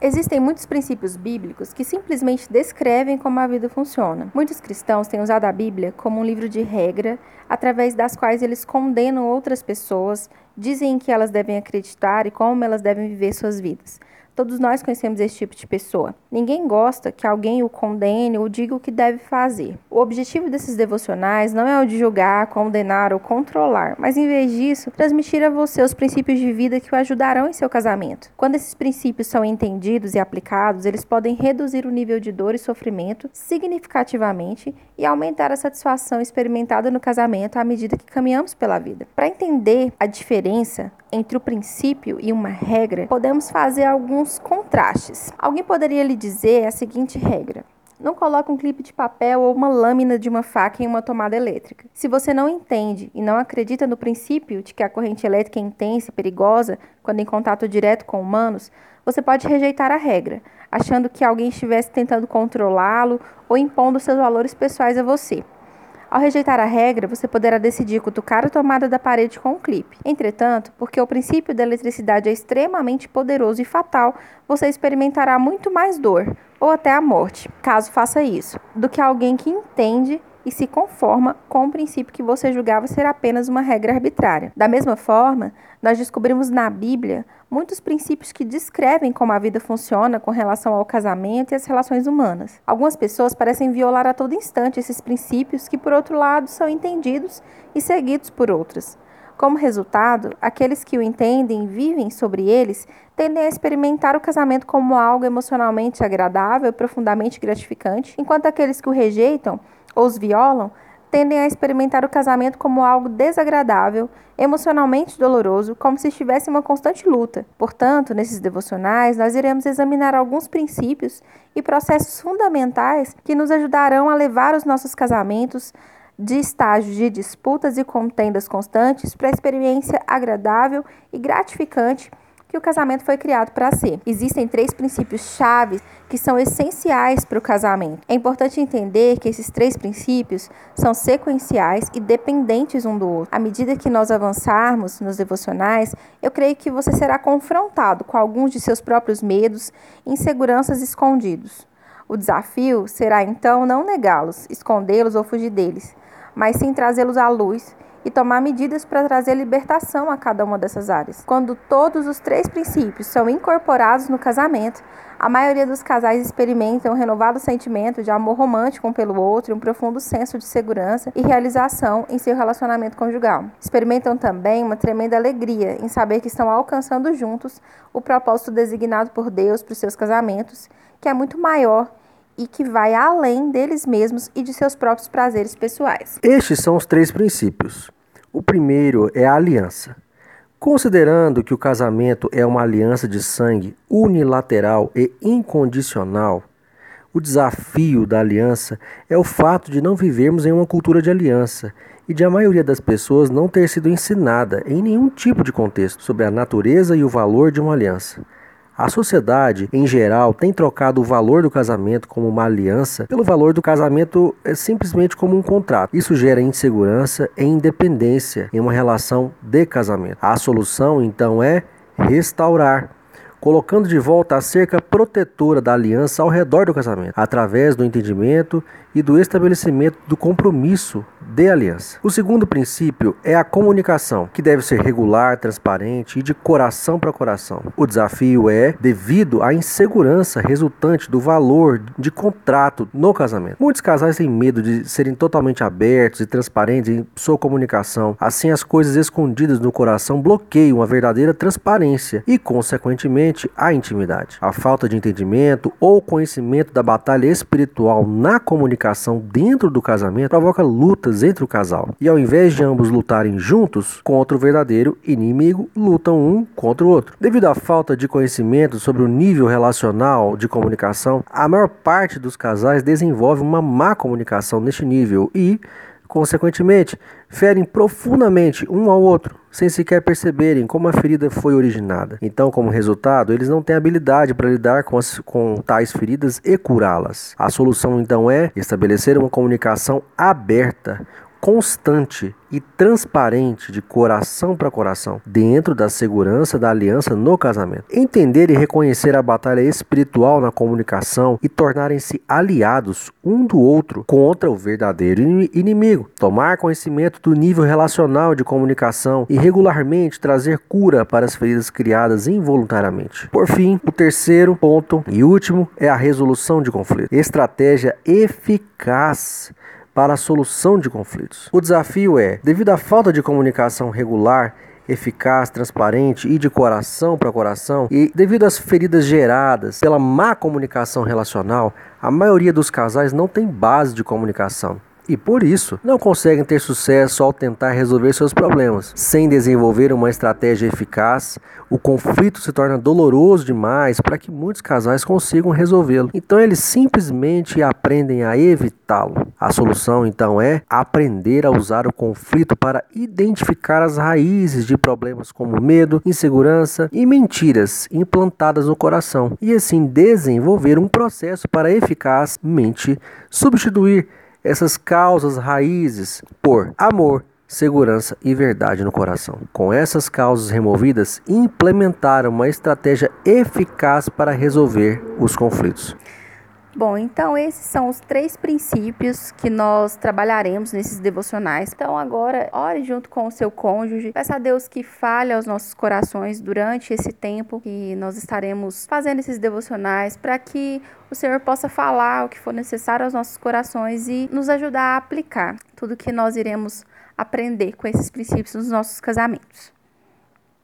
Existem muitos princípios bíblicos que simplesmente descrevem como a vida funciona. Muitos cristãos têm usado a Bíblia como um livro de regra, através das quais eles condenam outras pessoas, dizem que elas devem acreditar e como elas devem viver suas vidas. Todos nós conhecemos esse tipo de pessoa. Ninguém gosta que alguém o condene ou diga o que deve fazer. O objetivo desses devocionais não é o de julgar, condenar ou controlar, mas em vez disso, transmitir a você os princípios de vida que o ajudarão em seu casamento. Quando esses princípios são entendidos e aplicados, eles podem reduzir o nível de dor e sofrimento significativamente e aumentar a satisfação experimentada no casamento à medida que caminhamos pela vida. Para entender a diferença entre o princípio e uma regra, podemos fazer alguns contrastes. Alguém poderia lhe dizer a seguinte regra: não coloque um clipe de papel ou uma lâmina de uma faca em uma tomada elétrica. Se você não entende e não acredita no princípio de que a corrente elétrica é intensa e perigosa quando em contato direto com humanos, você pode rejeitar a regra, achando que alguém estivesse tentando controlá-lo ou impondo seus valores pessoais a você. Ao rejeitar a regra, você poderá decidir cutucar a tomada da parede com um clipe. Entretanto, porque o princípio da eletricidade é extremamente poderoso e fatal, você experimentará muito mais dor, ou até a morte, caso faça isso, do que alguém que entende e se conforma com o princípio que você julgava ser apenas uma regra arbitrária. Da mesma forma, nós descobrimos na Bíblia muitos princípios que descrevem como a vida funciona com relação ao casamento e às relações humanas. Algumas pessoas parecem violar a todo instante esses princípios que, por outro lado, são entendidos e seguidos por outras. Como resultado, aqueles que o entendem e vivem sobre eles tendem a experimentar o casamento como algo emocionalmente agradável e profundamente gratificante, enquanto aqueles que o rejeitam os violam tendem a experimentar o casamento como algo desagradável, emocionalmente doloroso, como se estivesse uma constante luta. Portanto, nesses devocionais, nós iremos examinar alguns princípios e processos fundamentais que nos ajudarão a levar os nossos casamentos de estágios de disputas e contendas constantes para a experiência agradável e gratificante que o casamento foi criado para ser. Existem três princípios chaves que são essenciais para o casamento. É importante entender que esses três princípios são sequenciais e dependentes um do outro. À medida que nós avançarmos nos devocionais, eu creio que você será confrontado com alguns de seus próprios medos e inseguranças escondidos. O desafio será então não negá-los, escondê-los ou fugir deles, mas sim trazê-los à luz e tomar medidas para trazer libertação a cada uma dessas áreas. Quando todos os três princípios são incorporados no casamento, a maioria dos casais experimentam um renovado sentimento de amor romântico um pelo outro e um profundo senso de segurança e realização em seu relacionamento conjugal. Experimentam também uma tremenda alegria em saber que estão alcançando juntos o propósito designado por Deus para os seus casamentos, que é muito maior e que vai além deles mesmos e de seus próprios prazeres pessoais. Estes são os três princípios. O primeiro é a aliança. Considerando que o casamento é uma aliança de sangue unilateral e incondicional, o desafio da aliança é o fato de não vivermos em uma cultura de aliança e de a maioria das pessoas não ter sido ensinada em nenhum tipo de contexto sobre a natureza e o valor de uma aliança. A sociedade, em geral, tem trocado o valor do casamento como uma aliança pelo valor do casamento é, simplesmente como um contrato. Isso gera insegurança e independência em uma relação de casamento. A solução, então, é restaurar colocando de volta a cerca protetora da aliança ao redor do casamento, através do entendimento e do estabelecimento do compromisso de aliança. O segundo princípio é a comunicação, que deve ser regular, transparente e de coração para coração. O desafio é devido à insegurança resultante do valor de contrato no casamento. Muitos casais têm medo de serem totalmente abertos e transparentes em sua comunicação. Assim, as coisas escondidas no coração bloqueiam a verdadeira transparência e, consequentemente, a intimidade. A falta de entendimento ou conhecimento da batalha espiritual na comunicação dentro do casamento provoca lutas entre o casal. E ao invés de ambos lutarem juntos contra o verdadeiro inimigo, lutam um contra o outro. Devido à falta de conhecimento sobre o nível relacional de comunicação, a maior parte dos casais desenvolve uma má comunicação neste nível e, consequentemente, ferem profundamente um ao outro, sem sequer perceberem como a ferida foi originada. Então, como resultado, eles não têm habilidade para lidar com, as, com tais feridas e curá-las. A solução então é estabelecer uma comunicação aberta, constante e transparente de coração para coração, dentro da segurança da aliança no casamento. Entender e reconhecer a batalha espiritual na comunicação e tornarem-se aliados um do outro contra o verdadeiro inimigo. Tomar conhecimento do nível relacional de comunicação e regularmente trazer cura para as feridas criadas involuntariamente. Por fim, o terceiro ponto e último é a resolução de conflito. Estratégia eficaz para a solução de conflitos. O desafio é, devido à falta de comunicação regular, eficaz, transparente e de coração para coração, e devido às feridas geradas pela má comunicação relacional, a maioria dos casais não tem base de comunicação e por isso não conseguem ter sucesso ao tentar resolver seus problemas. Sem desenvolver uma estratégia eficaz, o conflito se torna doloroso demais para que muitos casais consigam resolvê-lo. Então eles simplesmente aprendem a evitá-lo. A solução então é aprender a usar o conflito para identificar as raízes de problemas como medo, insegurança e mentiras implantadas no coração e assim desenvolver um processo para eficazmente substituir essas causas raízes por amor, segurança e verdade no coração. Com essas causas removidas, implementaram uma estratégia eficaz para resolver os conflitos. Bom, então esses são os três princípios que nós trabalharemos nesses devocionais. Então agora, ore junto com o seu cônjuge, peça a Deus que fale aos nossos corações durante esse tempo que nós estaremos fazendo esses devocionais, para que o Senhor possa falar o que for necessário aos nossos corações e nos ajudar a aplicar tudo que nós iremos aprender com esses princípios nos nossos casamentos.